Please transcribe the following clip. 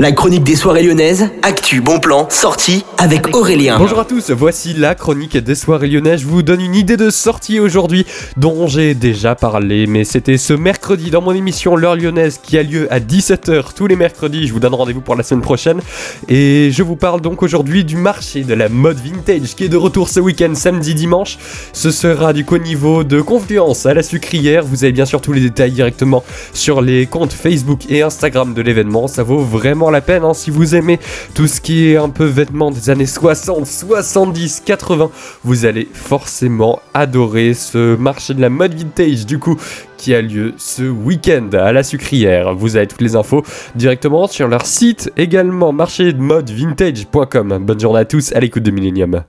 La chronique des soirées lyonnaises, actu, bon plan, sortie avec Aurélien. Bonjour à tous, voici la chronique des soirées lyonnaises. Je vous donne une idée de sortie aujourd'hui dont j'ai déjà parlé, mais c'était ce mercredi dans mon émission L'heure lyonnaise qui a lieu à 17h tous les mercredis. Je vous donne rendez-vous pour la semaine prochaine. Et je vous parle donc aujourd'hui du marché de la mode vintage qui est de retour ce week-end samedi dimanche. Ce sera du niveau de Confluence à la sucrière. Vous avez bien sûr tous les détails directement sur les comptes Facebook et Instagram de l'événement. Ça vaut la peine hein, si vous aimez tout ce qui est un peu vêtements des années 60, 70, 80. Vous allez forcément adorer ce marché de la mode vintage du coup qui a lieu ce week-end à la sucrière. Vous avez toutes les infos directement sur leur site également marché de mode vintage.com. Bonne journée à tous à l'écoute de Millennium.